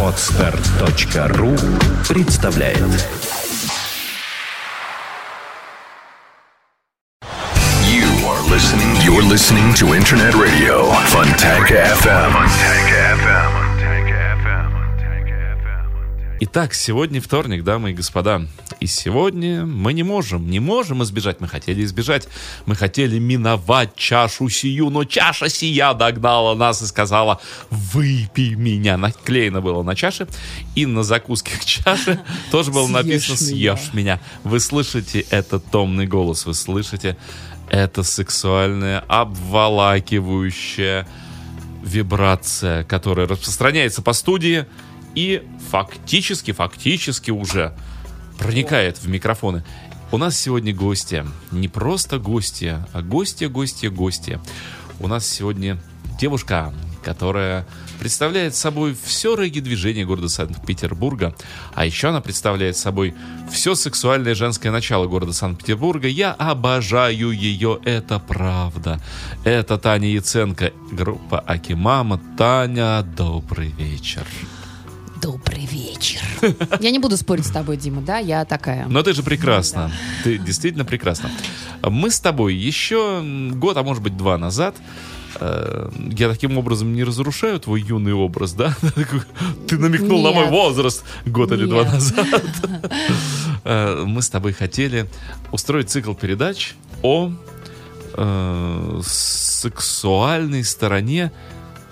Отстар.ру представляет You are listening. You're listening to Internet Radio. Funtank FM. Итак, сегодня вторник, дамы и господа. И сегодня мы не можем, не можем избежать. Мы хотели избежать. Мы хотели миновать чашу сию, но чаша сия догнала нас и сказала, выпей меня. Наклеено было на чаше. И на закуске к чаше тоже было написано. «Съешь меня». Вы слышите этот томный голос, вы слышите это сексуальное, обволакивающее вибрация, которая распространяется по студии и фактически, фактически уже проникает в микрофоны. У нас сегодня гости. Не просто гости, а гости, гости, гости. У нас сегодня девушка, которая представляет собой все регги-движение города Санкт-Петербурга, а еще она представляет собой все сексуальное женское начало города Санкт-Петербурга. Я обожаю ее, это правда. Это Таня Яценко, группа Акимама. Таня, добрый вечер. Добрый вечер. Я не буду спорить с тобой, Дима, да? Я такая. Но ты же прекрасна. Ты действительно прекрасна. Мы с тобой еще год, а может быть два назад э, я таким образом не разрушаю твой юный образ, да? Ты намекнул на мой Нет. возраст год или два Нет. назад. Э, Мы с тобой хотели устроить цикл передач о э, сексуальной стороне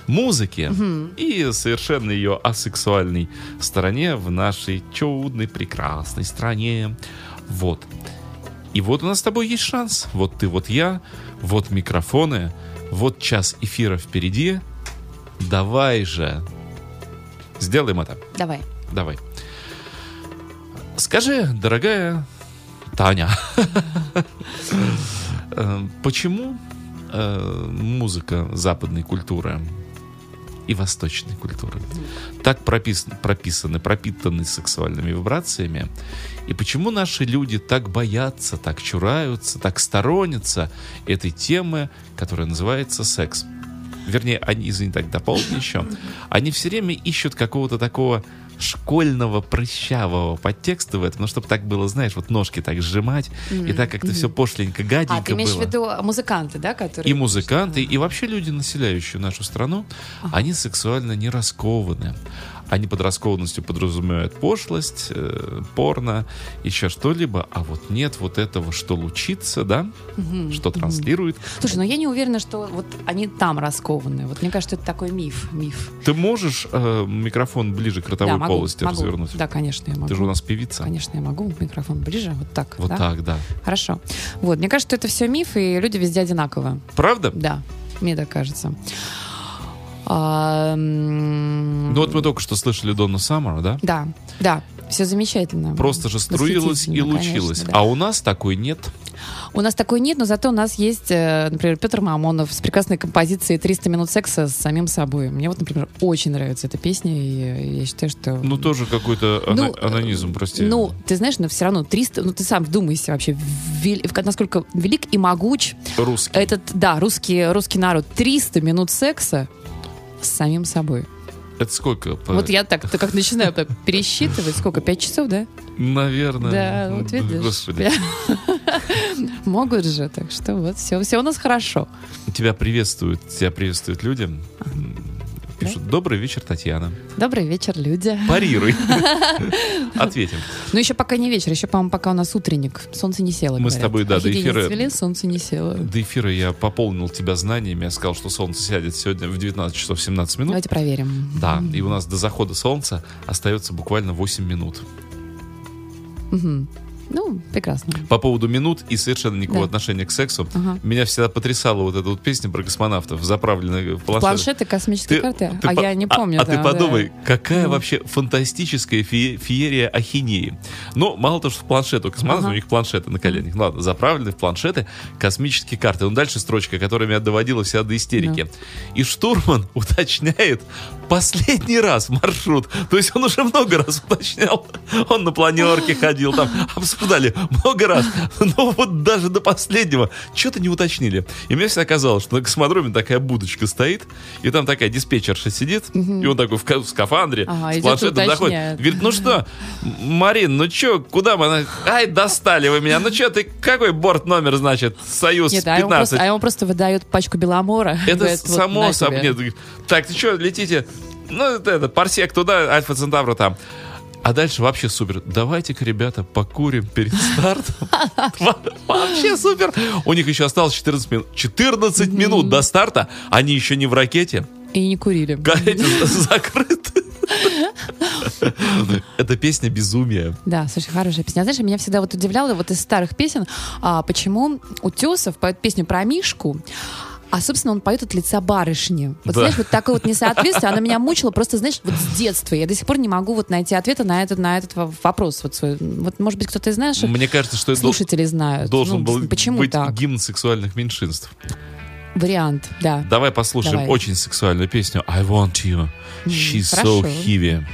музыки и совершенно ее асексуальной стороне в нашей чудной, прекрасной стране. Вот. И вот у нас с тобой есть шанс. Вот ты, вот я, вот микрофоны, вот час эфира впереди. Давай же. Сделаем это. Давай. Давай. Скажи, дорогая Таня, э, почему э, музыка западной культуры и восточной культуры. Так прописаны, прописаны, пропитаны сексуальными вибрациями, и почему наши люди так боятся, так чураются, так сторонятся этой темы, которая называется секс? Вернее, они, извини, так дополню еще, они все время ищут какого-то такого школьного прыщавого подтекста в этом, ну, чтобы так было, знаешь, вот ножки так сжимать, и так как-то все пошленько, гаденько А, ты имеешь в было. виду музыканты, да, которые... И музыканты, и вообще люди, населяющие нашу страну, они сексуально не раскованы. Они под раскованностью подразумевают пошлость, э, порно, еще что-либо, а вот нет вот этого, что лучится, да, что транслирует. Слушай, но я не уверена, что вот они там раскованы. Вот мне кажется, это такой миф. Миф. Ты можешь э, микрофон ближе к ротовой да, могу, полости могу. развернуть? Да, конечно, я могу. Ты же у нас певица. Конечно, я могу. Микрофон ближе, вот так. Вот да? так, да. Хорошо. Вот, мне кажется, что это все миф, и люди везде одинаковые. Правда? Да, мне так кажется. А, Ну вот мы только что слышали Донну Саммера, да? Да, да, все замечательно. Просто же струилась и лучилась. конечно, да. А у нас такой нет. У нас такой нет, но зато у нас есть, э, например, Петр Мамонов с прекрасной композицией «300 минут секса с самим собой». Мне вот, например, очень нравится эта песня, и я считаю, что... Ну тоже какой-то Ну, анонизм, прости. Ну, ты знаешь, но все равно 300, ну ты сам вдумайся вообще, вел- насколько велик и могуч Русский. этот, да, русский, русский народ. 300 минут секса с самим собой. Это сколько? По- Вот я так, как начинаю пересчитывать, сколько, 5 часов, да? Наверное. Да, вот видишь. Господи. Могут же, так что вот все, все у нас хорошо. Тебя приветствуют, тебя приветствуют люди. Пишут, добрый вечер, Татьяна. Добрый вечер, люди. Парируй. Ответим. Ну, еще пока не вечер, еще, по-моему, пока у нас утренник. Солнце не село. Мы с тобой, да, до эфира- солнце не село. До эфира я пополнил тебя знаниями. Я сказал, что солнце сядет сегодня в 19 часов 17 минут. Давайте проверим. Да, и у нас до захода солнца остается буквально 8 минут. Мгм. Ну, прекрасно. По поводу минут и совершенно никакого Да. отношения к сексу, Ага. меня всегда потрясала вот эта вот песня про космонавтов, заправленная в планшет. Планшеты, космические карты? а по- я не помню. А, ты да, подумай, да. какая Ну. вообще фантастическая фе- феерия ахинеи. Но мало того, что в планшет у космонавтов, Ага. у них планшеты на коленях. Ну Ладно, заправлены в планшеты космические карты. Ну дальше строчка, которая меня доводила всегда до истерики. И штурман уточняет последний раз маршрут. То есть он уже много раз уточнял. Он на планерке ходил, там обсуждали много раз. Но вот даже до последнего что-то не уточнили. И мне всегда казалось, что на космодроме такая будочка стоит, и там такая диспетчерша сидит, и он такой в, ка- в скафандре, Ага, с планшетом заходит. Говорит, ну что, Марин, ну что, куда мы? Она, Ай, достали вы меня. Ну что, ты какой борт номер, значит, Союз Нет, а ему, 15? просто, а ему просто выдают пачку беломора. Это Говорят, вот, само на собой. Нет, говорит, так, ты что, летите? Ну, это, это, парсек туда, Альфа Центавра там. А дальше вообще супер. Давайте-ка, ребята, покурим перед стартом. Во- Вообще супер. У них еще осталось 14 минут. 14 минут до старта. Они еще не в ракете. И не курили. Эти закрыты. Это песня безумия. Да, слушай, хорошая песня. А Знаешь, меня всегда вот удивляло вот из старых песен, а, почему Утесов поет песню про Мишку, а, собственно, он поет от лица барышни. Вот, Да. знаешь, вот такое вот несоответствие, она меня мучила просто, знаешь, вот с детства. Я до сих пор не могу вот найти ответа на этот, на этот во- вопрос. Вот, свой. вот может быть, кто-то из наших Мне кажется, что слушателей знают. должен Ну, был Почему быть так? гимн сексуальных меньшинств. Вариант, да. Давай послушаем Давай. очень сексуальную песню I Want You. She's so хорошо. heavy.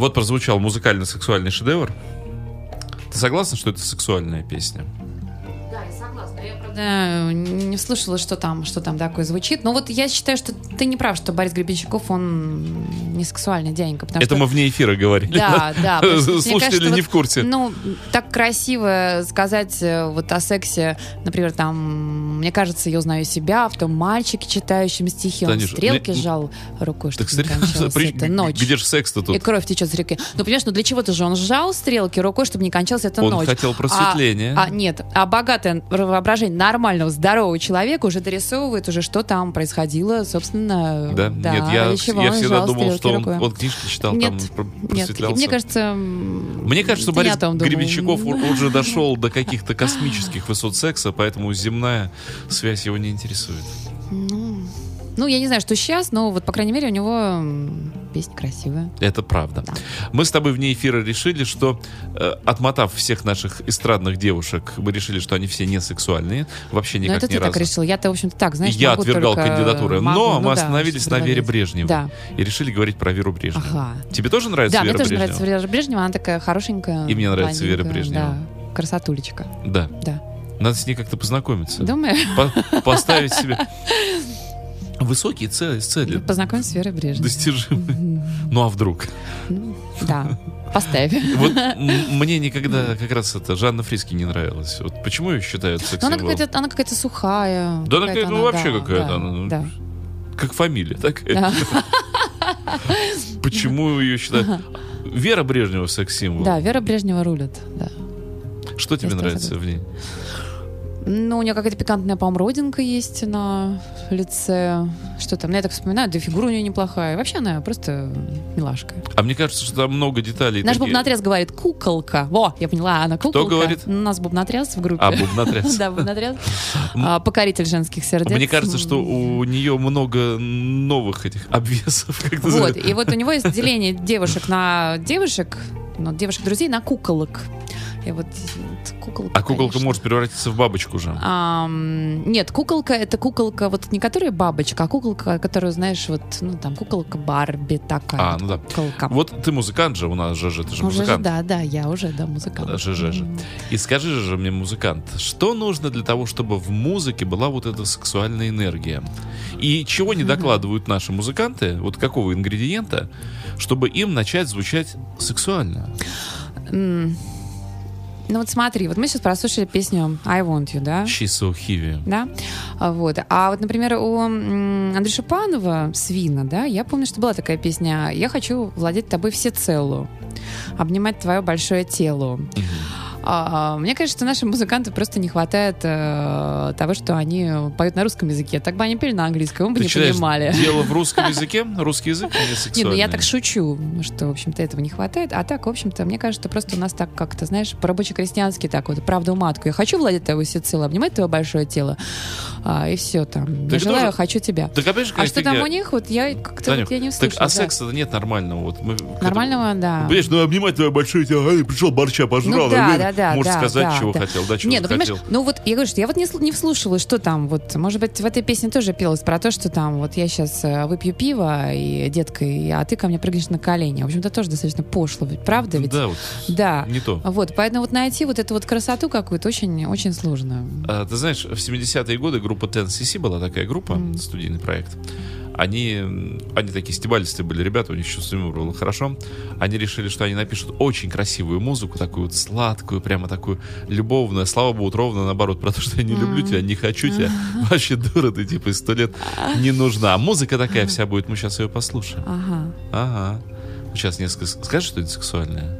Вот прозвучал музыкально-сексуальный шедевр. Ты согласна, что это сексуальная песня? Да, я согласна. Я, правда, не слышала, что там, что там такое звучит. Но вот я считаю, что ты не прав, что Борис Гребенщиков, он не сексуальный дяденька. потому Это что- мы вне эфира говорили. Да, да. Слушатели кажется, не вот, в курсе. Ну, так красиво сказать э, вот о сексе, например, там, мне кажется, я узнаю себя в том мальчике, читающем стихи, он Танюш, стрелки мне- сжал рукой, чтобы Так не при- эта ночь. где же секс-то И тут? кровь течет с реки. Ну, понимаешь, ну для чего-то же он сжал стрелки рукой, чтобы не кончалась эта Он ночь. хотел просветления. А, а, нет, а богатое воображение нормального, здорового человека уже дорисовывает уже, что там происходило, собственно. Да? Нет, я, чего я он всегда думал, что он, рукой. он книжки читал, Нет, там про- Нет, просветлялся. мне кажется... Мне кажется, Борис. Гребенщиков он он уже дошел до каких-то космических высот секса, поэтому земная связь его не интересует. Ну, я не знаю, что сейчас, но вот, по крайней мере, у него песня красивая. Это правда. Да. Мы с тобой вне эфира решили, что э, отмотав всех наших эстрадных девушек, мы решили, что они все не сексуальные, вообще Но никак это ни ты разу. так решил. Я-то, в общем-то, так, знаешь, я отвергал только- кандидатуры, могу, но ну мы да, остановились на Вере. Брежневой Да. и решили говорить про Веру Брежневу. Ага. Тебе тоже нравится Да, Вера мне тоже Брежнева? нравится Вера Брежнева, она такая хорошенькая. И мне нравится Вера Брежнева. Да, красотулечка, Да. да. Надо с ней как-то познакомиться. Думаю, По- поставить себе высокие цели, цели познакомься с Верой Брежневой. достижимые. Ну а вдруг? Да, поставь. Вот мне никогда как раз это Жанна Фриски не нравилась. Вот почему ее считают Ну, она какая-то, она какая-то сухая. Да она какая-то какая- ну, вообще да, какая-то да, она, ну, Да. Как фамилия, так? Да. Почему ее считают? Вера Брежнева секс-символ. Да, Вера Брежнева рулит, да. Что тебе нравится в ней? Ну, у нее какая-то пикантная, по-моему, родинка есть на лице. Что там? Ну, Я так вспоминаю, да фигура у нее неплохая. Вообще она просто милашка. А мне кажется, что там много деталей. Наш такие- бубнотряс говорит «куколка». Во, я поняла, она куколка. говорит? У нас бубнотряс в группе. А, бубнотряс. Да, бубнотряс. А, Покоритель женских сердец. Мне кажется, что у нее много новых этих обвесов. Вот, и вот у него есть деление девушек на девушек, ну, девушек-друзей на куколок. И вот вот куколка, А куколка конечно. может превратиться в бабочку же. Ам, нет, куколка это куколка, вот не которая бабочка, а куколка, которую, знаешь, вот, ну там куколка Барби такая. А, вот ну да. Куколка. Вот ты музыкант же у нас, ЖЖ, ты же Уже же, музыкант. да, да, я уже, да, музыкант. Да, ЖЖ же. И скажи же мне, музыкант, что нужно для того, чтобы в музыке была вот эта сексуальная энергия? И чего не докладывают наши музыканты, вот какого ингредиента, чтобы им начать звучать сексуально? Ну вот смотри, вот мы сейчас прослушали песню I Want You, да? She's so heavy. Да, А вот. А вот, например, у Андрея Шипанова «Свина», да, я помню, что была такая песня «Я хочу владеть тобой всецело, обнимать твое большое тело». А, мне кажется, что нашим музыкантам просто не хватает э, того, что они поют на русском языке. Так бы они пели на английском, мы бы Ты не считаешь, понимали. дело в русском языке? Русский язык не ну я так шучу, что, в общем-то, этого не хватает. А так, в общем-то, мне кажется, просто у нас так как-то, знаешь, по-рабоче-крестьянски так вот, правду матку. Я хочу владеть тобой всецело, обнимать твое большое тело, а, и все там. Так я желаю, тоже- хочу тебя. Так опять же, А что там у них, вот я как-то вот я не так, слышала. а да. секса нет нормального. Вот мы Нормального, да. Понимаешь, ну обнимать твое большое тело, пришел борща, пожрал. Ну да, а, да, да, Можешь да, сказать, да, чего да. хотел, да, чего Не, ну понимаешь, захотел. ну вот я говорю, что я вот не, не вслушивалась, что там, вот, может быть, в этой песне тоже пелось про то, что там, вот я сейчас выпью пиво, и, детка, и- а ты ко мне прыгнешь на колени. В общем-то, тоже достаточно пошло, ведь, правда ведь? Да, вот, Да. не то. Вот, поэтому вот найти вот эту вот красоту какую-то очень, очень сложно. А, ты знаешь, в 70-е годы группа Ten CC была такая группа, студийный проект. Они, они такие стебалистые были ребята, у них чувство юмора было хорошо. Они решили, что они напишут очень красивую музыку, такую вот сладкую, прямо такую любовную. Слава богу, ровно наоборот, про то, что я не люблю тебя, не хочу тебя. Вообще дура ты, типа, сто лет не нужна. А музыка такая вся будет, мы сейчас ее послушаем. Ага. Ага. Сейчас несколько... Скажешь что-нибудь сексуальное?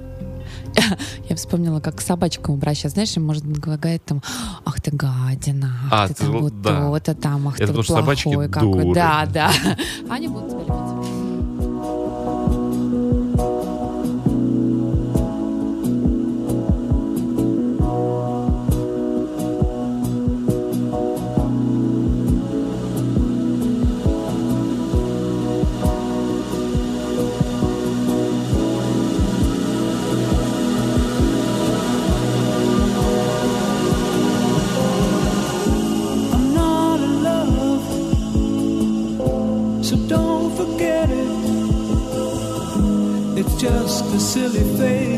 Я вспомнила, как к собачкам обращаться. Знаешь, им может говорить там, ах ты гадина, ах А, ты ты там вот- да. то-то там, ах Это ты вот плохой какой. Да, да. Они будут тебя любить. the silly thing.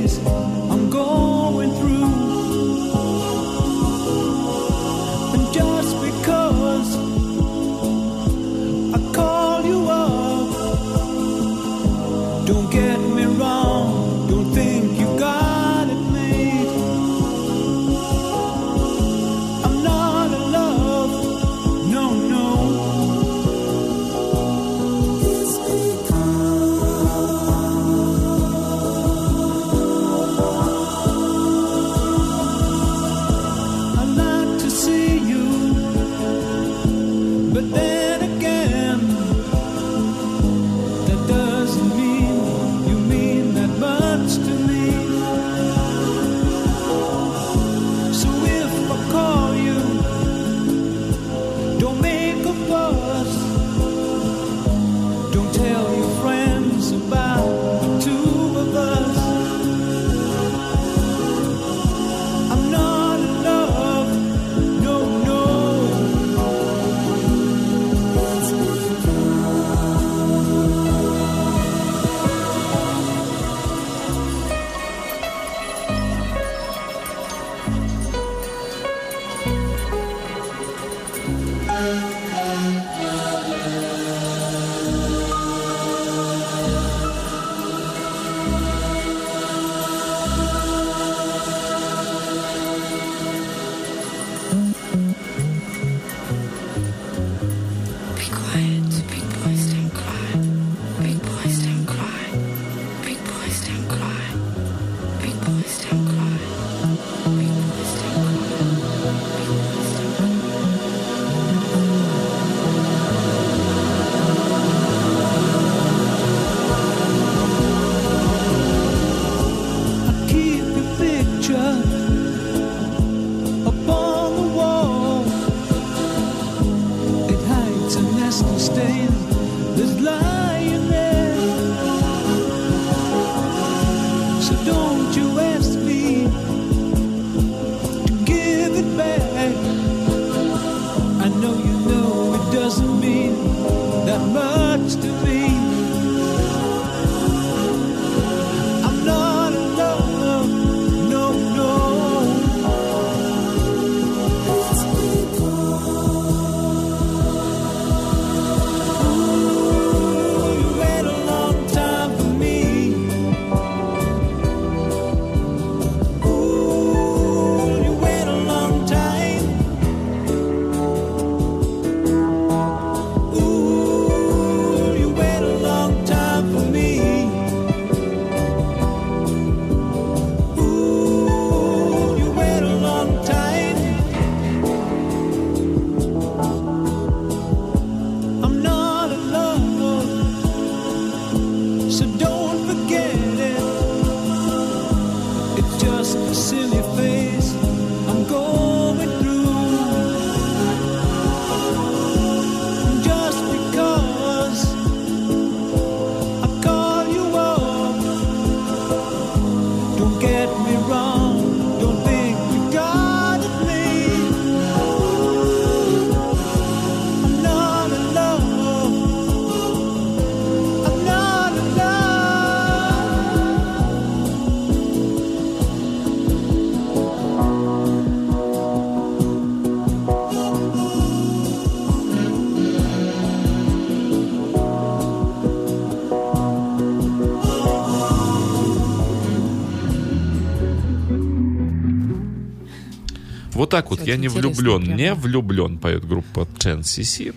Так вот, я не влюблен, прямо. не влюблен, поет группа Ten CC.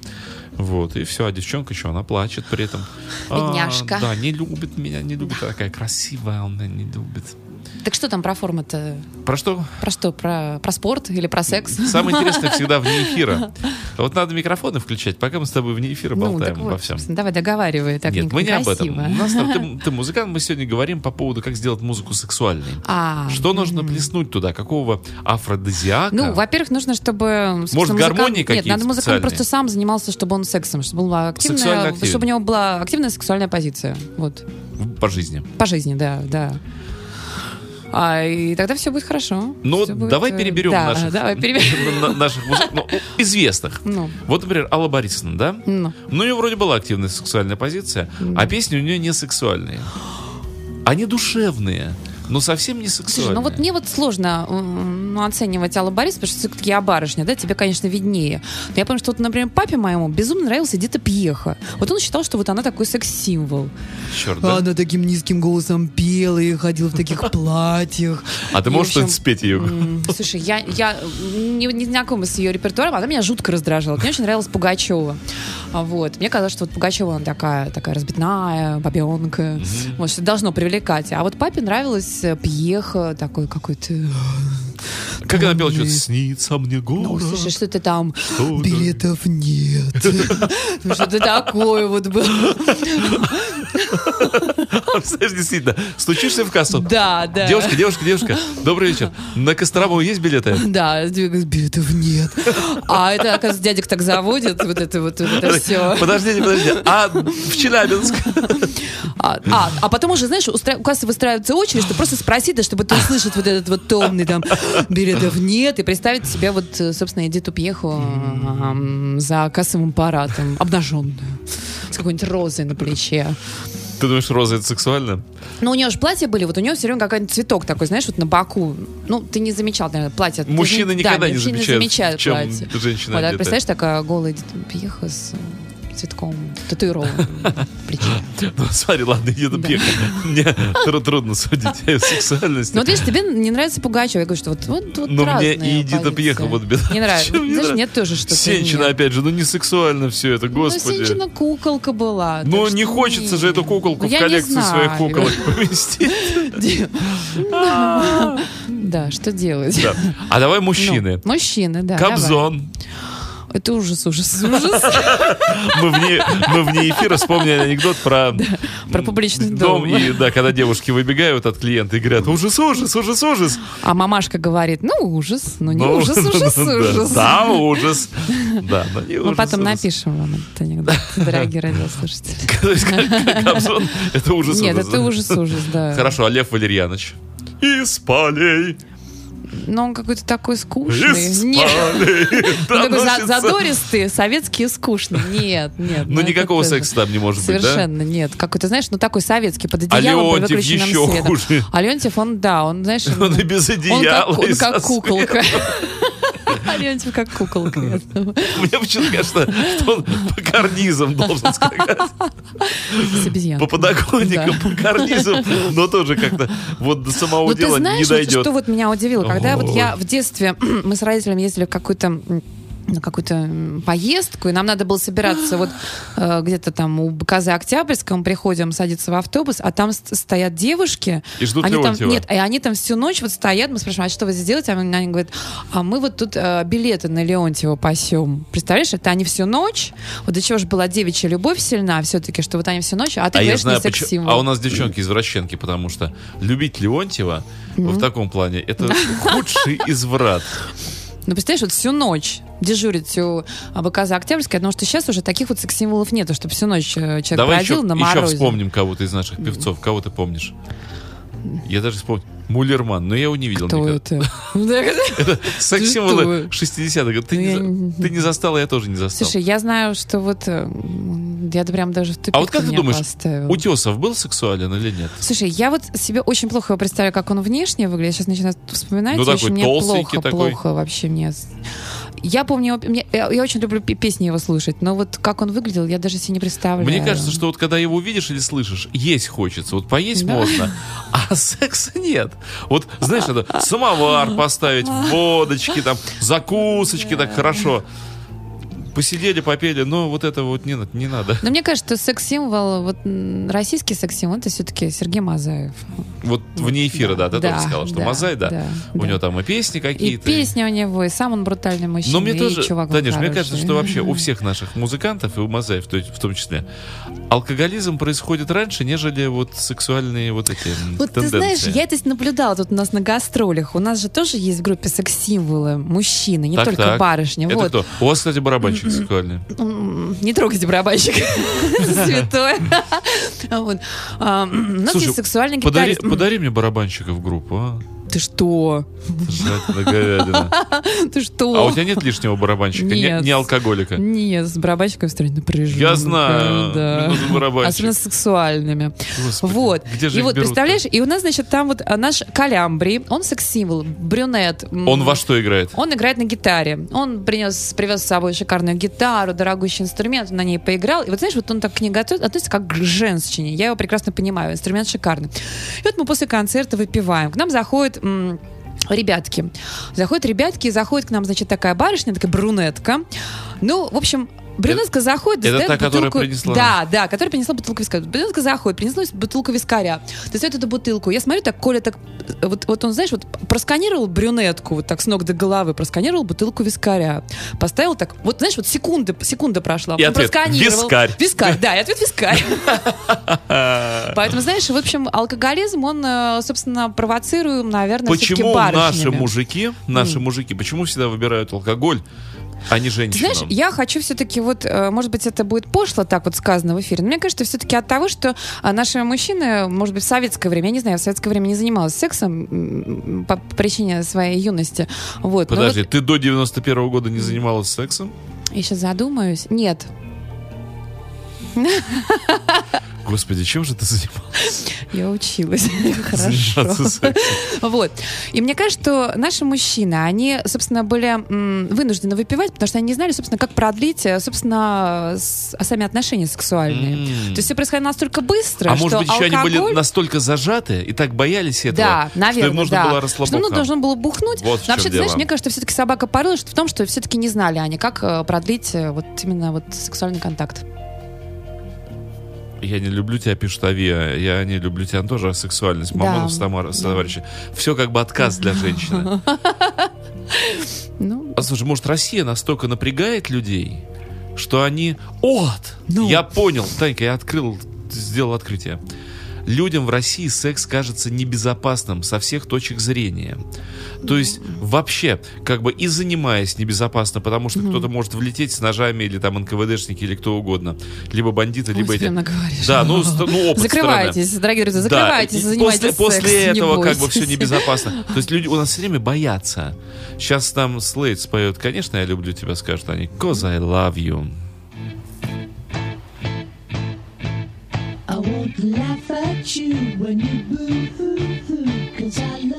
Вот, и все, а девчонка еще, она плачет при этом. А, Бедняжка. да, не любит меня, не любит, такая красивая, он меня не любит. Так что там про формат-то? Про что? Про что? Про, про спорт или про секс? Самое интересное всегда вне эфира. Вот надо микрофоны включать, пока мы с тобой вне эфира Ну, болтаем так вот, обо всем. давай договаривай. Так Нет, мы не об этом. У нас там- ты, ты музыкант, мы сегодня говорим по поводу, как сделать музыку сексуальной. А, Что нужно плеснуть туда? Какого афродизиака? Ну, во-первых, нужно, чтобы... Может, гармонии Нет, какие-то надо музыкант просто сам занимался, чтобы он сексом, чтобы, была активная, чтобы у него была активная сексуальная позиция. Вот. По жизни. По жизни, да, да. А, и тогда все будет хорошо. Ну, Всё будет, давай э, переберем да, наших, давай переберем. на- наших музы- ну, известных. Ну. Вот, например, Алла Борисовна, да? Ну. Ну, у нее вроде была активная сексуальная позиция, а песни у нее не сексуальные. Они душевные, но совсем не Слушай, сексуальные. ну вот мне вот сложно ну, оценивать Аллу Борис, потому что все-таки я барышня, да, тебе, конечно, виднее. Но я помню, что вот, например, папе моему безумно нравился Эдита Пьеха. Вот он считал, что вот она такой секс-символ. Черт, да? Она таким низким голосом пела и ходила в таких платьях. А ты можешь что-нибудь спеть ее? Слушай, я, я не, не знакома с ее репертуаром, она меня жутко раздражала. Мне очень нравилась Пугачева. А Вот. Мне казалось, что вот Пугачева, она такая, такая разбитная, бабенка. Вот, что должно привлекать. А вот папе нравилась э, Пьеха, такой какой-то... Как она пела что-то «Снится мне Ну, город». слушай, что-то там, Что-то. билетов нет. Ну, Что-то такое вот было. Знаешь, действительно, стучишься в кассу. Да, да. Девушка, девушка, девушка, добрый вечер. На Кострому есть билеты? Да, билетов нет. А это, оказывается, дядик так заводит, вот это вот, это все. Подождите, подождите. А в Челябинск? А, а, а потом уже, знаешь, устра... у кассы выстраивается очередь, чтобы просто спросить, да, чтобы ты услышать вот этот вот томный там билетов нет, и представить себе вот, э, собственно, Эдиту Пьеху за кассовым аппаратом, обнаженную, с какой-нибудь розой на плече. Ты думаешь, Роза это сексуально? Ну, у нее же платья были, вот у нее все время какой-нибудь цветок такой, знаешь, вот на боку. Ну, ты не замечал, наверное, платье. Ты Мужчины же- никогда да, не замечают, замечают чем платье. женщина Вот, а представляешь, такая голая Эдита Пьеха с цветком, татуированным на. Ну, смотри, ладно, иди на Да. пьеха. Мне тру- трудно судить о сексуальности. Ну, вот видишь, тебе не нравится Пугачева. Я говорю, что вот, вот, Но мне и Эдита позиции. Пьеха вот беда. Не нравится. Знаешь, мне тоже что-то Сенчина, нет. опять же, ну не сексуально все это, Ну, господи. Сенчина куколка была. Ну, не хочется нет. же эту куколку Ну, в коллекцию своих куколок поместить. Да, что делать? А давай Ну, мужчины. Мужчины, да. Кобзон. Это ужас, ужас, ужас. Мы вне, мы вне эфира вспомнили анекдот про, про публичный дом. И да, когда девушки выбегают от клиента и говорят, ужас, ужас, ужас, ужас. А мамашка говорит, ну ужас, ну не Ну, ужас, ужас, да, ужас. Да, ужас. Да, но не Мы ужас, потом ужас. напишем вам этот анекдот, дорогие радиослушатели. Кобзон, это ужас, Нет, ужас. это ужас, ужас, да. Хорошо, а Лев Валерьянович? Из полей, Но он какой-то такой скучный. Нет. Он такой задористый, советский и скучный. Нет, нет. Ну, это никакого секса там не может быть, да? Совершенно нет. Какой-то, знаешь, ну такой советский, под А одеялом, под выключенным еще светом. А Леонтьев, он, да, он, знаешь... Он и без он одеяла, как, он как куколка. А Леонтьев как куколка. Мне почему-то кажется, что он по карнизам должен скакать. По подоконникам, Да. по карнизам, но тоже как-то вот до самого Ну, дела не дойдет. что вот меня удивило, когда вот я в детстве, мы с родителями ездили в какую-то на какую-то поездку, и нам надо было собираться вот э, где-то там у КЗ Октябрьском, приходим садиться в автобус, а там ст- стоят девушки. И ждут они там. Нет, и они там всю ночь вот стоят, мы спрашиваем, а что вы здесь делаете? А они говорят, а мы вот тут э, билеты на Леонтьева пасем. Представляешь, это они всю ночь, вот до чего же была девичья любовь сильна все-таки, что вот они всю ночь, а ты А говоришь, знаю, не почему. А у нас девчонки извращенки, потому что любить Леонтьева в таком плане это худший изврат. Ну, представляешь, вот всю ночь дежурить у АБК за Октябрьской, потому что сейчас уже таких вот секс-символов нету, чтобы всю ночь э, человек Давай бродил еще, на еще морозе. вспомним кого-то из наших певцов. Кого ты помнишь? Я даже вспомнил. Муллерман, но я его не видел Кто никогда. это? Секс-символы Ты 60-х. Ты, Ну, не ты не застала, я тоже не застал. Слушай, я знаю, что вот э, я прям даже в тупик а вот как ты думаешь, поставил. Утесов был сексуален или нет? Слушай, я вот себе очень плохо его представляю, как он внешне выглядит. Сейчас начинаю вспоминать, Ну, такой очень мне плохо, такой. плохо вообще мне. Я помню, я, я очень люблю пе- песни его слушать, но вот как он выглядел, я даже себе не представляю. Мне кажется, что вот когда его увидишь или слышишь, есть хочется. Вот поесть Да. можно, а секса нет. Вот, знаешь, это самовар поставить, водочки, там, закусочки так хорошо. Посидели, попели, но вот это вот не, надо- не надо. Но мне кажется, что секс-символ, вот российский секс-символ, это все-таки Сергей Мазаев. Вот вне эфира, да, ты Да, тоже сказал, что да, Мазай, да. да, У да. него там и песни И какие-то. песни у него, и сам он брутальный мужчина, Но мне и тоже, чувак Танюш, мне кажется, что вообще у всех наших музыкантов и у Мазаев то есть в том числе алкоголизм происходит раньше, нежели вот сексуальные вот эти Вот ты тенденции. знаешь, я это наблюдала тут у нас на гастролях. У нас же тоже есть в группе секс-символы мужчины, не Так, только так. барышни. Это вот. кто? У вас, кстати, барабанщик сексуальный. М, Не трогайте барабанщик. Святой. А, Слушай, сексуальный гитарист. Подари мне барабанщика в группу, а? Ты что? Жареная говядина. Ты что? А у тебя нет лишнего барабанщика? Не, Нет. не алкоголика? Нет, с барабанщиком строить напряженно. Я знаю, Да. барабанщик. Особенно с сексуальными. Господи, вот. где же и вот, представляешь, и у нас, значит, там вот а, наш Калямбри, он секс-символ, брюнет. Он во что играет? Он играет на гитаре. Он принес, привез с собой шикарную гитару, дорогущий инструмент, на ней поиграл. И вот знаешь, вот он так к ней относится как к женщине. Я его прекрасно понимаю. Инструмент шикарный. И вот мы после концерта выпиваем. К нам заходит ребятки. Заходят ребятки, заходит к нам, значит, такая барышня, такая брюнетка. Ну, в общем, брюнетка заходит, это та, которая принесла? Да, да, которая принесла бутылку вискаря. Брюнетка заходит, принесла бутылку вискаря. Достает эту бутылку. Я смотрю, так Коля так... Вот, вот он, знаешь, вот просканировал брюнетку, вот так с ног до головы, просканировал бутылку вискаря. Поставил так... Вот, знаешь, вот секунда, секунда прошла. И Он ответ просканировал. «Вискарь». Вискарь, да, и ответ вискарь. Поэтому, знаешь, в общем, алкоголизм, он, э, собственно, провоцируем, наверное, Почему наши мужики, наши мужики, почему всегда выбирают алкоголь, а не Ты женщину? знаешь, я хочу все-таки вот, э, может быть, это будет пошло так вот сказано в эфире, но мне кажется, все-таки от того, что а, наши мужчины, может быть, в советское время, я не знаю, в советское время не занималась сексом по причине своей юности. Вот. но Подожди, вот ты до 91 года не занималась сексом? я сейчас задумаюсь. Нет. Господи, чем же ты занималась? Я училась. Хорошо. Вот. И мне кажется, что наши мужчины, они, собственно, были вынуждены выпивать, потому что они не знали, собственно, как продлить, э, собственно, с- сами отношения сексуальные. То есть все происходило настолько быстро, А что может быть, еще они были настолько зажаты и так боялись этого, Да, наверное, что им нужно было Что, расслабоха. ну, должно было бухнуть. Вот вообще, ты знаешь, мне кажется, все-таки собака порылась в том, что все-таки не знали они, как э, продлить э, вот именно вот сексуальный контакт. Я не люблю тебя, пишет Авиа. Я не люблю тебя тоже, а сексуальность. Да. Мамонов с Тамара- с товарищи. Все как бы отказ для женщины. Ну, А слушай, может, Россия настолько напрягает людей, что они... Вот! Ну. Я понял. Танька, я открыл, сделал открытие. Людям в России секс кажется небезопасным со всех точек зрения. То есть вообще, как бы и занимаясь небезопасно, потому что кто-то может влететь с ножами или там НКВДшники или кто угодно, либо бандиты, либо ой, эти. Да, ну, ну опыт Закрывайтесь, дорогие друзья, закрывайтесь, Да, занимайтесь после, после сексом, не этого как бы все небезопасно. То есть люди у нас все время боятся. Сейчас там Слейд споет, конечно, я люблю тебя, скажут они, cause I love you. I won't laugh you when you boo-hoo-hoo, cause I love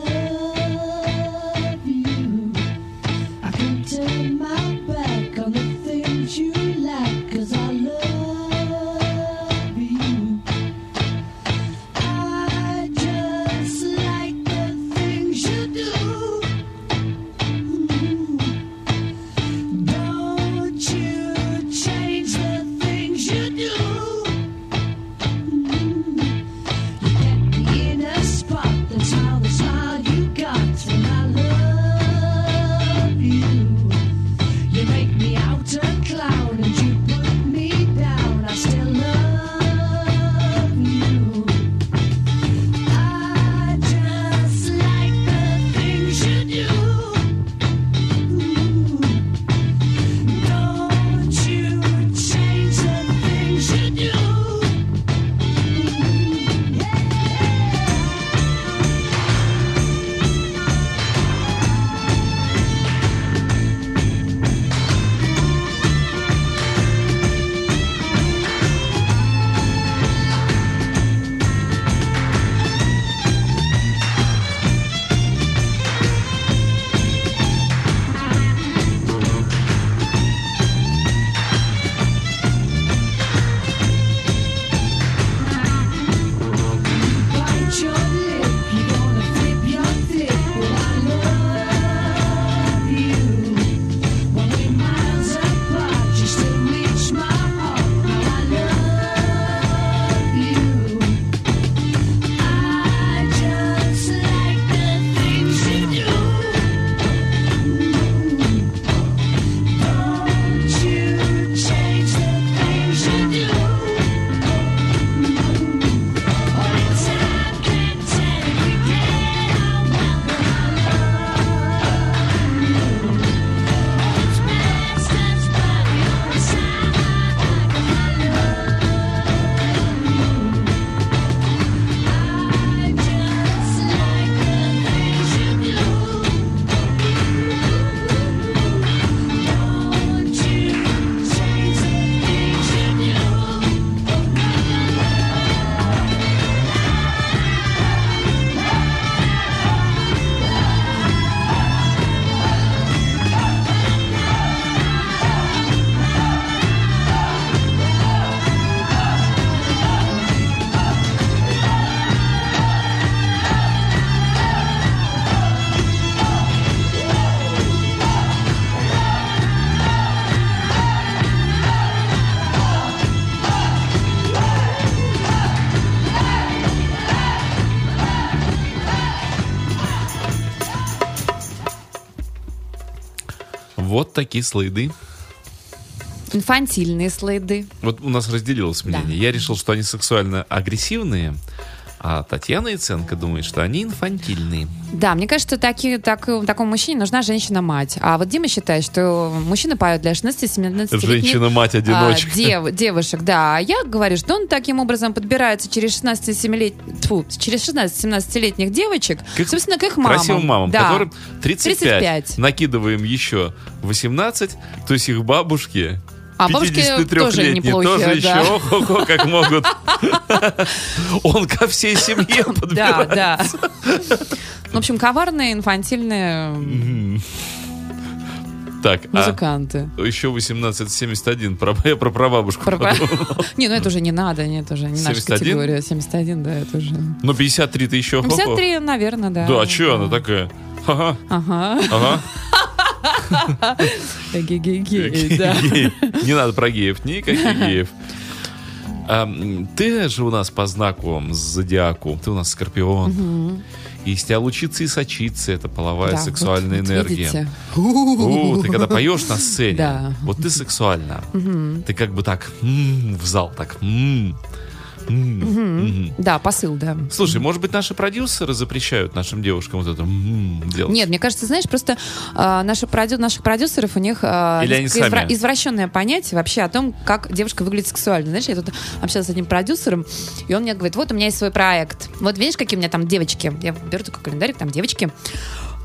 Вот такие слайды. Инфантильные слайды. Вот у нас разделилось мнение. Я решил, что они сексуально агрессивные, а Татьяна Яценко думает, что они инфантильные. Да, мне кажется, таки, так, такому мужчине нужна женщина-мать. А вот Дима считает, что мужчина поет для 16-17 Женщина-мать-одиночка. дев- девушек, да. А я говорю, что он таким образом подбирается через 16-17 тьфу, через 16-17-летних девочек, К их собственно, к их мамам. Красивым мамам, да. которым 35. 35. Накидываем еще 18, то есть их бабушки А бабушки 53-летние тоже неплохие, тоже да. еще ого-го, как могут. Он ко всей семье Да, подбирает. да. В общем, коварные, инфантильные Так, а музыканты. еще 1871, про, я про прабабушку Про-. Не, ну это уже не надо, нет, уже не наша 71? категория. 71, да, это уже... Ну, 53-то еще. ого. 53, наверное, да. Да, а что она такая? Ага, Ага. ага. Ге-ге-ге, да. Не надо про геев, никаких геев. А, ты же у нас по знаку зодиаку, ты у нас скорпион. И из тебя лучится и сочится эта половая Да, сексуальная вот- вот энергия. видите? У, ты когда поешь на сцене, Да. вот ты сексуальна. Ты как бы так м, в зал так. М, м, м. Да, посыл, да. Слушай, может быть, наши продюсеры запрещают нашим девушкам вот это делать? Нет, мне кажется, знаешь, просто а, наши продю- наших продюсеров, у них а, несколько сами? извращенное понятие вообще о том, как девушка выглядит сексуально. Знаешь, я тут общалась с одним продюсером, и он мне говорит, вот у меня есть свой проект. Вот видишь, какие у меня там девочки. Я беру такой календарик, там девочки.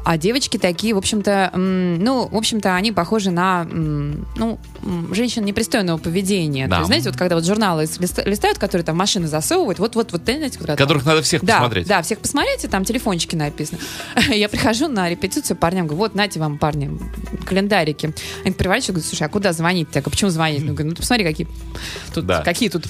А девочки такие, в общем-то, ну, в общем-то, они похожи на, ну, женщин непристойного поведения. Да. То есть, знаете, вот когда вот журналы листа- листают, которые там машины засовывают, вот-вот, вот, знаете, там- Которых надо всех да, посмотреть. Да, всех посмотрите, там телефончики написано. Я прихожу на репетицию парням, говорю, вот, нате вам, парни, календарики. Они переворачивают, говорят, слушай, а куда звонить? Я говорю, почему звонить? Ну, говорю, ну, ты посмотри, какие тут, Да. какие тут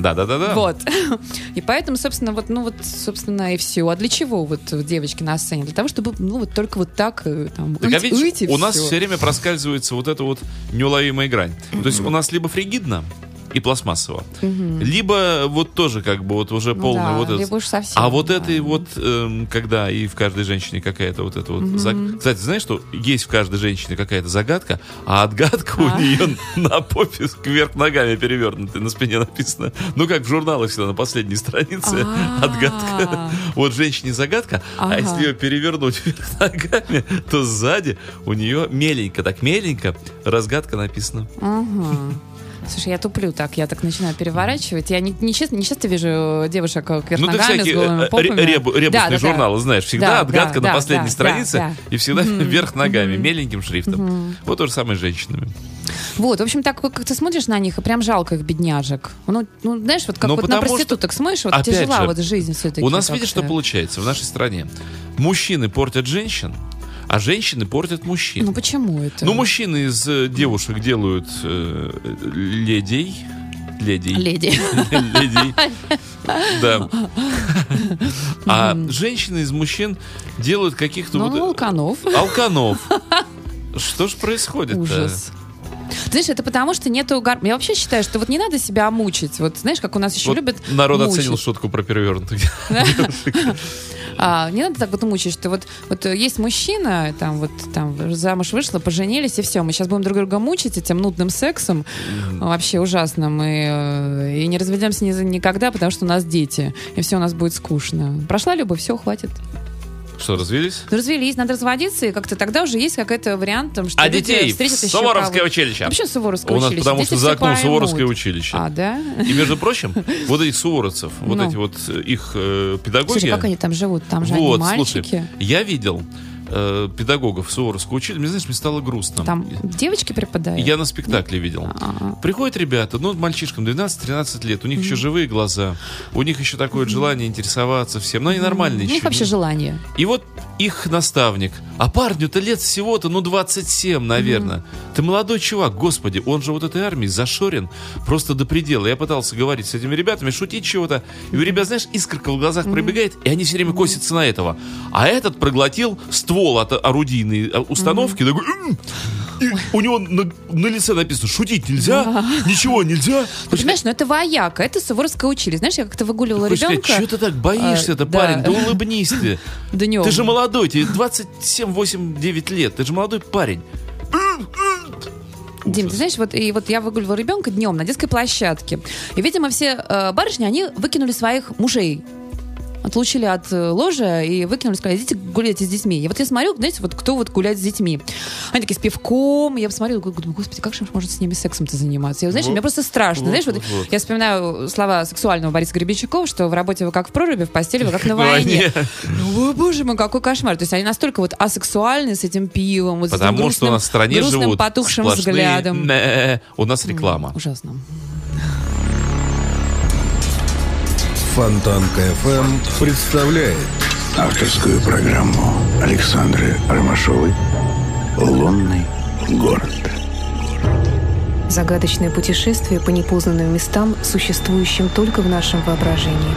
Да, да, да, да. вот. И поэтому, собственно, вот, ну вот, собственно, и все. А для чего вот девочки на сцене? Для того, чтобы, ну, вот только вот так э, там Так, а уйти- видишь, уйти, у нас всё. все время проскальзывается вот эта вот неуловимая грань. То есть у нас либо фригидно и пластмассово, либо вот тоже как бы вот уже Ну полный да, вот этот. либо уж совсем, а вот да. этой вот, эм, когда и в каждой женщине какая-то вот эта вот... заг- Кстати, знаешь, что есть в каждой женщине какая-то загадка, а отгадка у А. нее на попе кверх ногами перевернутая, на спине написано. Ну, как в журналах всегда на последней странице А. отгадка. Вот женщине загадка, а если ее перевернуть ногами, то сзади у нее меленько, так меленько разгадка написана. Ага. Слушай, я туплю так, я так начинаю переворачивать. Я не, не, часто, не часто вижу девушек э, кверх Ну, ногами всякие с голыми э, попами. ребу- ребусные Да, да, да. журналы знаешь. Всегда Да, отгадка да, на да, последней да, странице да, да. и всегда вверх ногами, меленьким шрифтом. Вот то же самое с женщинами. Вот, в общем, так как ты смотришь на них, и прям жалко их, бедняжек. Ну, ну знаешь, вот как Ну, вот на потому что, проституток смотришь, вот тяжела же, вот жизнь все-таки. У нас, видишь, что получается в нашей стране? Мужчины портят женщин, а женщины портят мужчин. Ну почему это? Ну, мужчины из э, девушек делают э, ледей. Ледей. Леди. Ледей. Да. А женщины из мужчин делают каких-то Ну, вот... э, Волканов. Алканов. Что ж происходит Ужас. Ты знаешь, это потому, что нету гор... Я вообще считаю, что вот не надо себя мучить. Вот знаешь, как у нас еще Вот любят народ мучить. оценил шутку про перевернутых. А, не надо так вот мучить, что вот, вот э, есть мужчина, там вот там замуж вышла, поженились, и все, мы сейчас будем друг друга мучить этим нудным сексом, вообще ужасным, и, э, и не разведемся ни- никогда, потому что у нас дети, и все у нас будет скучно. Прошла любовь, все, хватит. Что, развелись? Ну, развелись, надо разводиться, и как-то тогда уже есть какой-то вариант, там, что А детей встретят еще Суворовское училище. Вообще Суворовское У нас училище. потому Дети что за окном поймут. Суворовское училище. А, да? И, между прочим, вот этих суворовцев, вот Ну. эти вот э, их э, педагоги... Слушай, как они там живут? Там же вот, они слушай, я видел э, педагогов Суворовского училища, мне, знаешь, мне стало грустно. Там девочки преподают? Я на спектакле видел. А. Приходят ребята, ну, мальчишкам 12-13 лет, у них еще живые глаза, у них еще такое желание интересоваться всем, но они нормальные У еще. них вообще желание. И вот их наставник. А парню-то лет всего-то, ну, 27, наверное. Ты молодой чувак, господи, он же вот этой армией зашорен просто до предела. Я пытался говорить с этими ребятами, шутить чего-то. И у ребят, знаешь, искорка в глазах пробегает, и они все время косятся на этого. А этот проглотил ствол от орудийной э, установки, такой... И у него на, на лице написано, шутить нельзя, ничего нельзя. Ты понимаешь, ну это вояка, это Суворовское училище. Знаешь, я как-то выгуливала Хочешь сказать, ребенка что ты так боишься-то, А, да. парень? Да улыбнись ты. днем. Ты же молодой, тебе 27, 8, 9 лет, ты же молодой парень. Дим, ты знаешь, вот, и вот я выгуливала ребенка днем на детской площадке. И, видимо, все э, барышни, они выкинули своих мужей. Отлучили от э, ложа и выкинули, сказали, идите гуляйте с детьми. И вот я смотрю, знаете, вот кто вот гуляет с детьми. Они такие с пивком. Я посмотрела, думаю, господи, как же можно с ними сексом-то заниматься? Я, знаешь, Вот. мне просто страшно. Вот, знаешь, вот, вот, вот. я вспоминаю слова сексуального Бориса Гребенщикова, что в работе вы как в проруби, в постели вы как на войне. Ну, боже мой, какой кошмар. То есть они настолько вот асексуальны с этим пивом, вот с этим Потому что у нас в стране грустным, живут потухшим взглядом. У нас реклама. Ужасно. Фонтанка FM представляет Авторскую программу Александры Ромашовой «Лунный город». Загадочное путешествие по непознанным местам, существующим только в нашем воображении.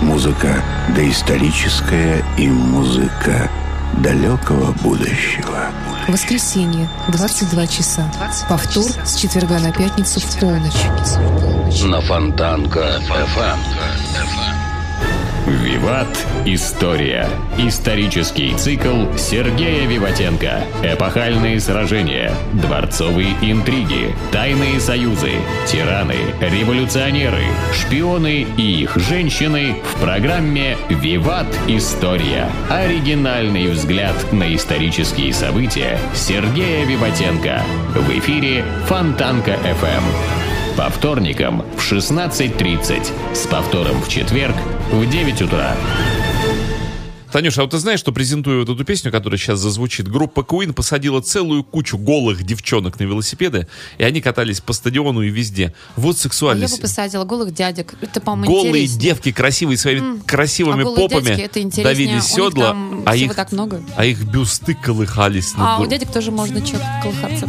Музыка доисторическая и музыка далекого будущего. Воскресенье, 22 часа. Повтор с четверга на пятницу в полночь. На Фонтанка FM. Виват. История. Исторический цикл Сергея Виватенко. Эпохальные сражения. Дворцовые интриги. Тайные союзы. Тираны. Революционеры. Шпионы и их женщины в программе «Виват. История». Оригинальный взгляд на исторические события Сергея Виватенко. В эфире Фонтанка FM. По вторникам в 16.30. С повтором в четверг в 9 утра. Танюша, а вот ты знаешь, что презентуя вот эту песню, которая сейчас зазвучит, группа Queen посадила целую кучу голых девчонок на велосипеды, и они катались по стадиону и везде. Вот А я бы сексуальность. посадила голых дядек. Это, по-моему, Голые интереснее. девки красивые своими красивыми а попами дядьки, давили седла, а их, так много. а их бюсты колыхались. А у дядек тоже можно что колыхаться.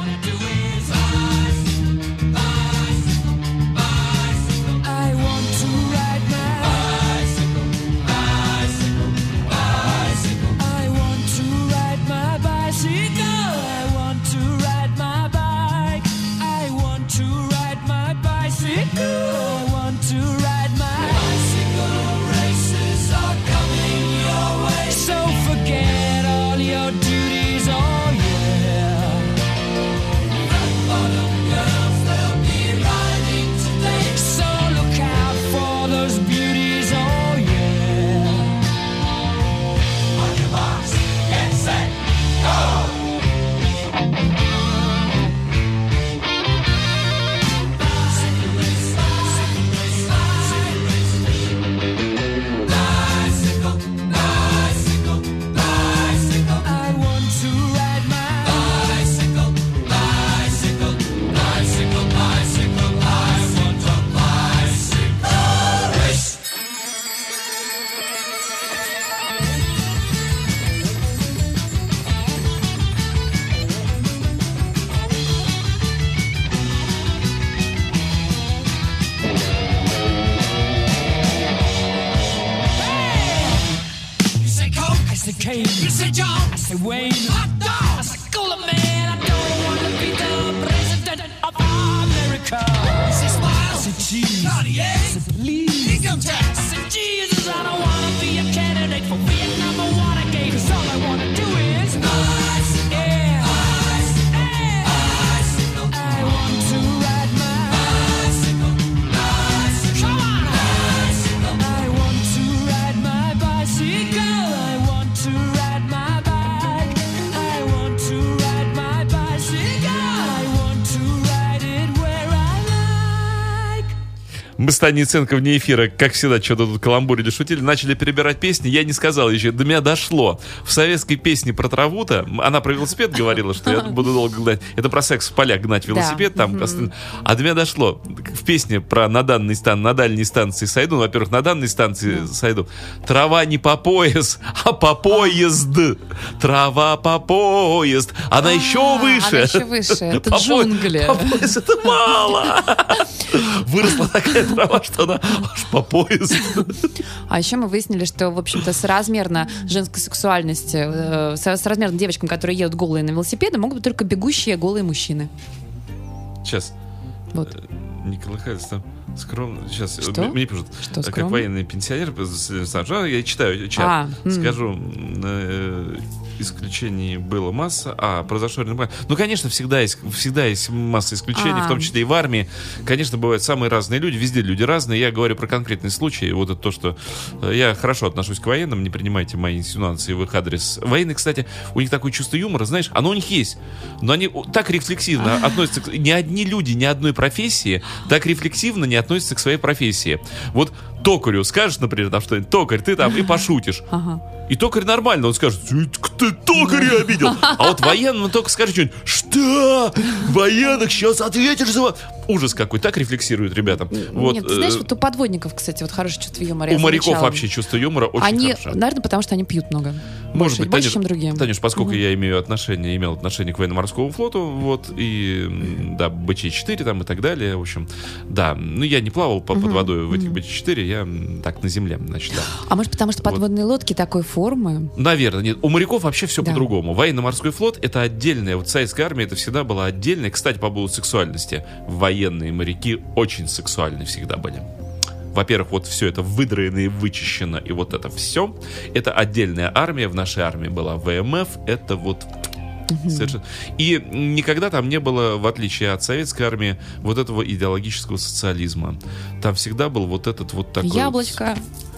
Coffee Wayne. Hot dog! I said, cool man, I don't want to be the president of America. I said, smile. I said, cheese. Naughty, eh? I said, please. Income tax. Мы с Таней Ценко вне эфира, как всегда, что-то тут каламбурили, шутили, начали перебирать песни, я не сказал еще, до меня дошло. В советской песне про траву-то, она про велосипед говорила, что я буду долго гнать. Это про секс в полях гнать велосипед, там, а до меня дошло. В песне про на данной стан, на дальней станции сойду, ну, во-первых, на данной станции сойду. Трава не по пояс, а по поезд. Трава по поезд. Она еще выше. Она еще выше. Это джунгли. по пояс это мало. Выросла такая трава, что она аж по пояс. А еще мы выяснили, что, в общем-то, соразмерно женской сексуальности, э, со- соразмерно девочкам, которые едут голые на велосипеде, могут быть только бегущие голые мужчины. Сейчас. Вот. Николай Хайлс там скромно. Сейчас. Что? Мне пишут, Что, э, как скромно? военный пенсионер, я читаю чат. А. Скажу, э, исключений было масса. А, произошло нормально. Ну, конечно, всегда есть, всегда есть масса исключений, А. в том числе и в армии. Конечно, бывают самые разные люди, везде люди разные. Я говорю про конкретный случай. Вот это то, что э, я хорошо отношусь к военным, не принимайте мои инсинуации в их адрес. Военные, кстати, у них такое чувство юмора, знаешь, оно у них есть. Но они так рефлексивно относятся к... Ни одни люди, ни одной профессии так рефлексивно не относятся к своей профессии. Вот токарю скажешь, например, там что-нибудь, токарь, ты там и пошутишь. Ага. И токарь нормально, он скажет, «Ты токаря обидел. А вот военный только скажет что-нибудь, что? Военных сейчас ответишь за... во-». Ужас какой, так рефлексируют ребята. Вот, Нет, ты знаешь, э, вот у подводников, кстати, вот хорошее чувство юмора. у моряков замечала. вообще чувство юмора очень Они, хорошее. наверное, потому что они пьют много. Может больше, быть, больше Танюш, чем другие. Танюш, поскольку я имею отношение, имел отношение к военно-морскому флоту, вот, и, да, БЧ-4 там и так далее, в общем, да, ну, я не плавал по- под водой в этих БЧ-4, я так на земле, значит, да. А может, потому что подводные лодки такой формы? Наверное, нет. У моряков вообще все Да. по-другому. Военно-морской флот это отдельная. Вот советская армия это всегда была отдельная. Кстати, по поводу сексуальности. Военные моряки очень сексуальны всегда были. Во-первых, вот все это выдроено и вычищено, и вот это все. Это отдельная армия. В нашей армии была ВМФ. Это вот Совершенно. И никогда там не было, в отличие от советской армии, вот этого идеологического социализма. Там всегда был вот этот вот такой... вот- Яблочко.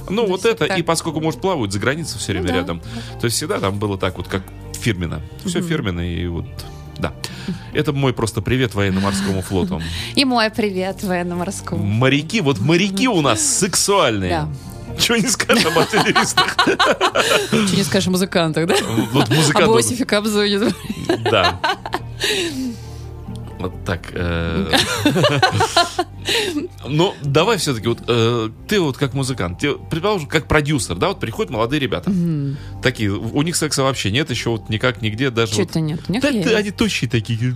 ну, вот есть это, так. и поскольку, может, плавают за границей все время Ну да. рядом, то есть всегда там было так вот, как фирменно. Все фирменно, и вот, да. Это мой просто привет военно-морскому флоту. И мой привет военно-морскому. Моряки, вот моряки у нас сексуальные. Да. Чего не скажешь об артиллеристах? Что не скажешь о музыкантах, да? Вот Об музыканты. Осифе Кобзоне. Да. Так. э. Ну, давай все-таки, вот э, ты вот как музыкант, ты, предположим, как продюсер, да, вот приходят молодые ребята. Такие, у них секса вообще нет еще вот никак, нигде, даже это нет? Они тощие такие.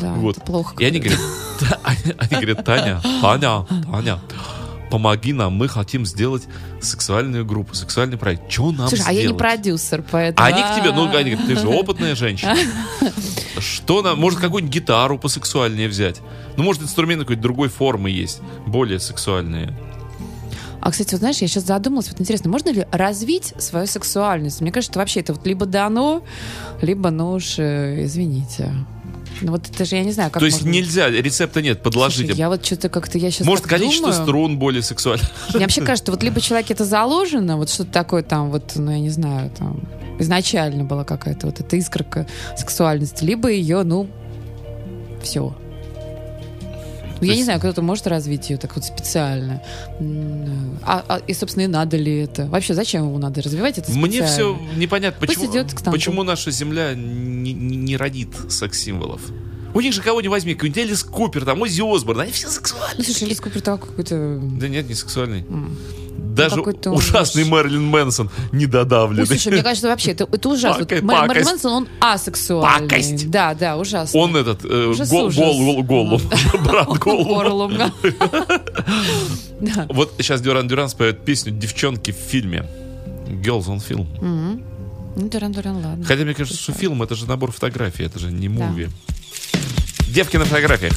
Да, вот. плохо. И они говорят, они говорят, Таня, Таня, Таня, помоги нам, мы хотим сделать сексуальную группу, сексуальный проект. Что нам Слушай, а я не сделать? продюсер, поэтому... Они к тебе, ну, они говорят, ты же опытная женщина. Что нам, может, какую-нибудь гитару посексуальнее взять? Ну, может, инструмент какой-то другой формы есть, более сексуальные. А, кстати, вот знаешь, я сейчас задумалась, вот интересно, можно ли развить свою сексуальность? Мне кажется, вообще это вот либо дано, либо, ну уж, э, извините. Ну вот это же, я не знаю, как То есть можно- нельзя, рецепта нет, подложите. Слушай, я вот что-то как-то, я сейчас Может, количество струн более сексуальное. Мне вообще кажется, вот либо человек это заложено, вот что-то такое там, вот, ну, я не знаю, там, изначально была какая-то вот эта искорка сексуальности, либо ее, ну, все. Ну, я не знаю, кто-то может развить ее так вот специально. А, а- и, собственно, и надо ли это? Вообще, зачем его надо развивать это специально? Мне все непонятно, почему, идет к почему наша Земля не, не- родит секс-символов. У них же кого не возьми, какой-нибудь Элис Купер, там, Ози Осборн, они все сексуальные. Ну, слушай, Лис Купер такой какой-то... Да нет, не сексуальный. м. Даже он, ужасный Мэрилин Мэнсон Ой, недодавленный. слушай, мне кажется, вообще это, это ужасно. Пакость, Мэр- Мэрилин пакость. Мэнсон, он асексуальный. Пакость. Да, да, ужасно. Он этот, э, Ужас, гол, ужас. гол, гол, голум, брат. Да. Вот сейчас Дюран Дюран споет песню «Девчонки» в фильме. Girls on Film. Ну, Дуран, Дуран, ладно. Хотя мне кажется, что фильм это же набор фотографий, это же не муви. Девки на фотографиях.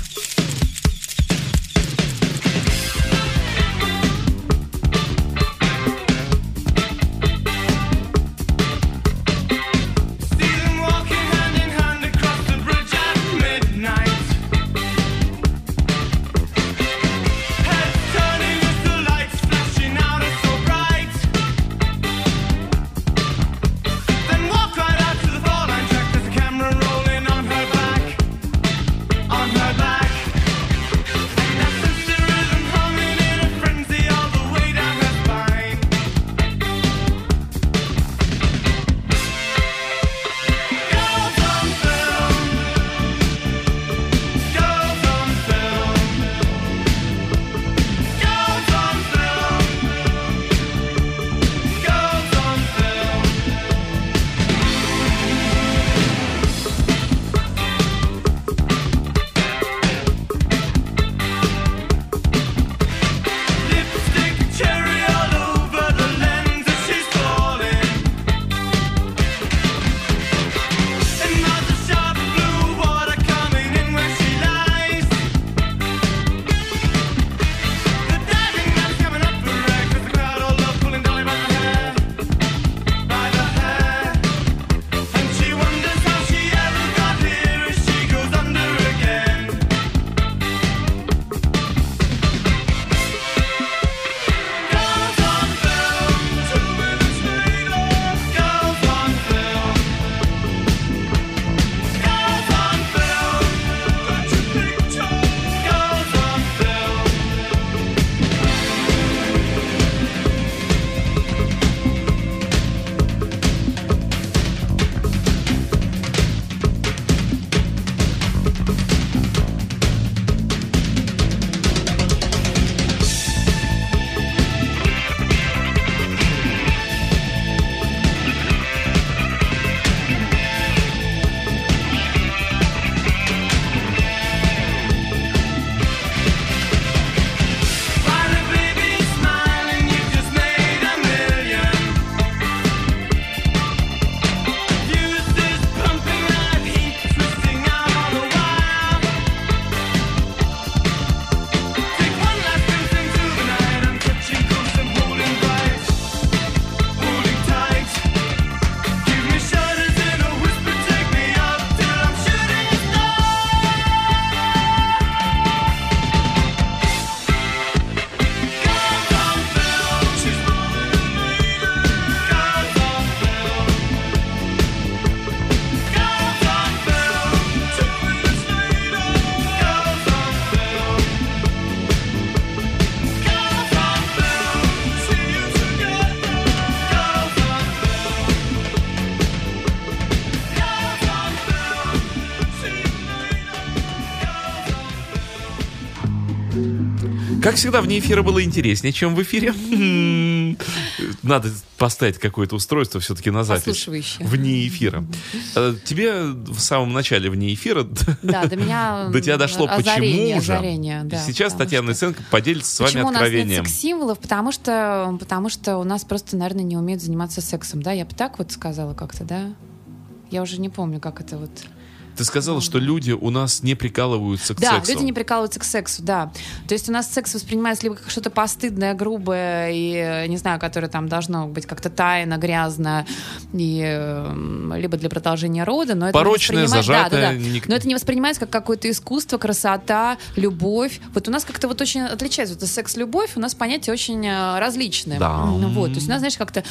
Как всегда, вне эфира было интереснее, чем в эфире. Надо поставить какое-то устройство все-таки на запись. Вне эфира. Э, Тебе в самом начале вне эфира Да, до меня до тебя дошло, почему же. сейчас Татьяна Яценко поделится с вами Почему у нас нет откровением. секс-символов? Потому что, потому что у нас просто, наверное, не умеют заниматься сексом, да? Я бы так вот сказала как-то, да? Я уже не помню, как это вот... Ты сказала, что люди у нас не прикалываются к да, сексу. люди не прикалываются к сексу, да. То есть у нас секс воспринимается либо как что-то постыдное, грубое, и, э, не знаю, которое там должно быть как-то тайно, грязно, и, э, либо для продолжения рода, но это не Порочное, воспринимается- да, да, да. зажатое, ник- Но это не воспринимается как какое-то искусство, красота, любовь. Вот у нас как-то вот очень отличается. Вот секс-любовь, у нас понятия очень э, различные. Да. Вот, то есть у нас, знаешь, как-то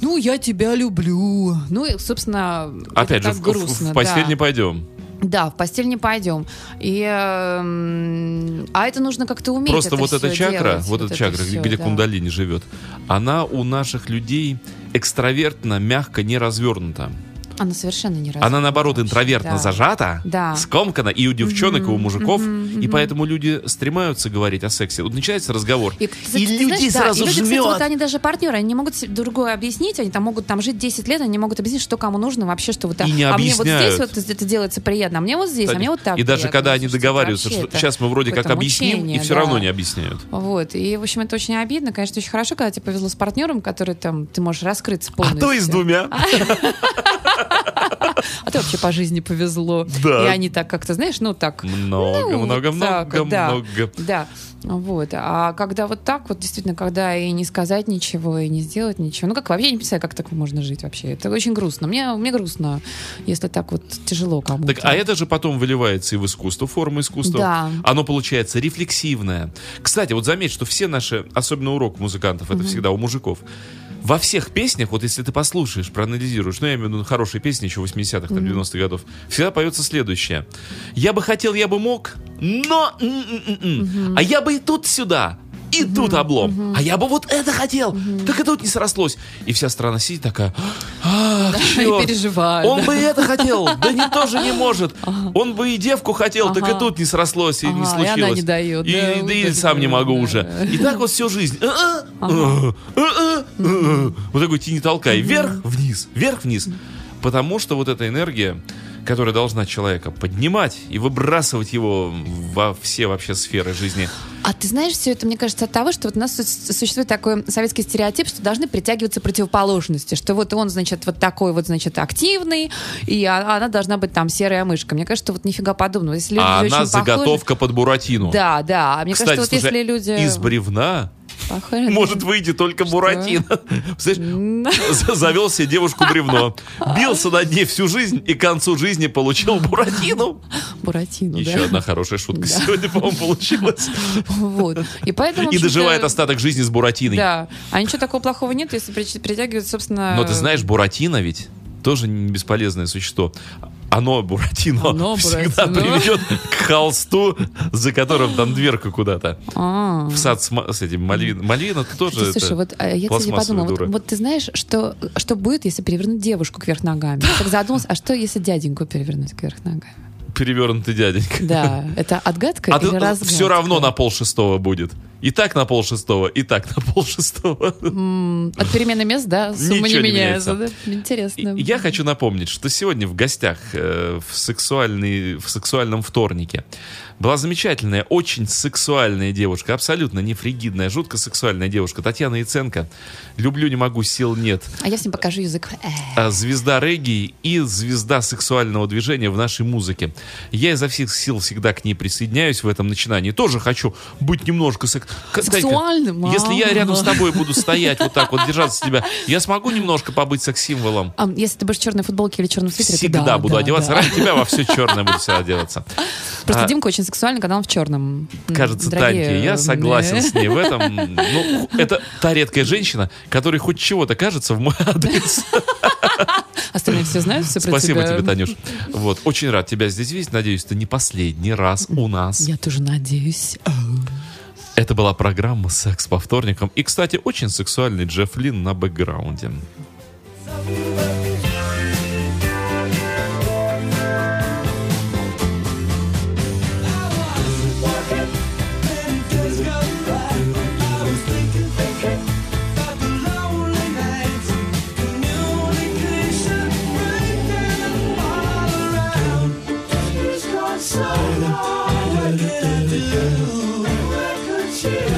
ну, я тебя люблю. Ну, и, собственно, Опять же, в, в- грустно. в постель да. не пойдем. Да, в постель не пойдем. И, эм, а это нужно как-то уметь. Просто это вот эта чакра, делать, вот эта это чакра, всё, где да. кундалини живет, она у наших людей экстравертно, мягко не развернута. Она совершенно не Она, развита наоборот, вообще, интровертно да. зажата, Да. скомкана и у девчонок, и у мужиков. мгм, И поэтому люди стремаются говорить о сексе. Вот начинается разговор. И, кстати, ты людей знаешь, да, сразу и люди, кстати, вот они даже партнеры, они не могут другое объяснить, они там могут там жить 10 лет, они не могут объяснить, что кому нужно вообще, что вот, И не а мне вот объясняют. здесь вот это делается приятно, а мне вот здесь, а мне вот так и даже приятно. когда они договариваются, что сейчас мы вроде как объясним, и мучение, все да. равно не объясняют. Вот, и, в общем, это очень обидно. Конечно, очень хорошо, когда тебе повезло с партнером, который там, ты можешь раскрыться А полностью. то и с двумя. А ты вообще по жизни повезло. Да. И они так как-то, знаешь, ну так. Много, ну, много, так много, да. много. Да. Вот. А когда вот так, вот действительно, когда и не сказать ничего, и не сделать ничего. Ну, как вообще, я не представляю, как так можно жить вообще. Это очень грустно. Мне, мне грустно, если так вот тяжело кому-то. Так, а это же потом выливается и в искусство, форма искусства. Да. Оно получается рефлексивное. Кстати, вот заметь, что все наши, особенно урок музыкантов, это всегда у мужиков. Во всех песнях, вот если ты послушаешь, проанализируешь, ну, я имею в виду хорошие песни еще 80-х, там, 90-х годов, всегда поется следующее. Я бы хотел, я бы мог, но... А я бы и тут сюда, и тут облом. А я бы вот это хотел, так и тут не срослось. И вся страна сидит такая, а, Да, и черт, переживает, Он да. бы и это хотел, да не тоже не может. Он бы и девку хотел, так и тут не срослось, и не Ага, и случилось. она не дает, И, да, да вот и это сам не могу да. уже. И так вот всю жизнь. А, а, а. Вот такой тени толкай. Вверх-вниз, вверх-вниз. Потому что вот эта энергия, которая должна человека поднимать и выбрасывать его во все вообще сферы жизни. А ты знаешь, все это, мне кажется, от того, что вот у нас су- существует такой советский стереотип, что должны притягиваться противоположности, что вот он, значит, вот такой вот, значит, активный, и а- она должна быть там серая мышка. Мне кажется, что вот нифига подобного. Если люди А она похожи- заготовка под Буратино. Да, да. А Мне Кстати, кажется, вот слушай, если люди... из бревна похожи- может выйти только Буратино. Завел себе девушку бревно. Бился над ней всю жизнь и к концу жизни получил Буратино. Буратино, Еще да. одна хорошая шутка сегодня, по-моему, получилась. Вот. И поэтому... И доживает остаток жизни с Буратиной. Да. А ничего такого плохого нет, если при- притягивать, собственно... Но ты знаешь, Буратино ведь тоже бесполезное существо. Оно, Буратино, Оно, всегда Буратино. приведет к холсту, за которым там дверка куда-то. А. В сад с, с этим Мальвином. Мальвина ты тоже Слушай, это вот а, я, кстати, пластмассовая подумала, вот, ты знаешь, что, что будет, если перевернуть девушку кверх ногами? Я так задумалась, а что, если дяденьку перевернуть кверх ногами? Перевернутый дяденька. Да, это отгадка А или ты разгадка? все равно на пол шестого будет. И так на пол шестого, и так на пол шестого. От перемены мест, да, сумма Ничего не не меняется. меняется. да? Интересно. И Я хочу напомнить, что сегодня в гостях э, в, сексуальный, в сексуальном вторнике была замечательная, очень сексуальная девушка, абсолютно не фригидная, жутко сексуальная девушка, Татьяна Яценко. Люблю, не могу, сил нет. А я всем покажу язык. Э, А, Звезда регги и звезда сексуального движения в нашей музыке. Я изо всех сил всегда к ней присоединяюсь в этом начинании. Тоже хочу быть немножко сек- К- Танька, Сексуальным, а? Если я рядом с тобой буду стоять вот так вот, держаться тебя, я смогу немножко побыть секс-символом? А если ты будешь в черной футболке или черном свитере, Всегда да, буду да, одеваться. да. Ради тебя во все черное буду всегда одеваться. Просто А, Димка очень сексуальный, когда он в черном. Кажется, дорогие, Таньке, я согласен с ней в этом. Ну, это та редкая женщина, которой хоть чего-то кажется в мой адрес. Остальные все знают все про Спасибо тебя. тебе, Танюш. Вот, очень рад тебя здесь видеть. Надеюсь, это не последний раз у нас. Я тоже надеюсь. Это была программа «Секс по вторникам». И, кстати, очень сексуальный Джефф Лин на бэкграунде. Walking, should.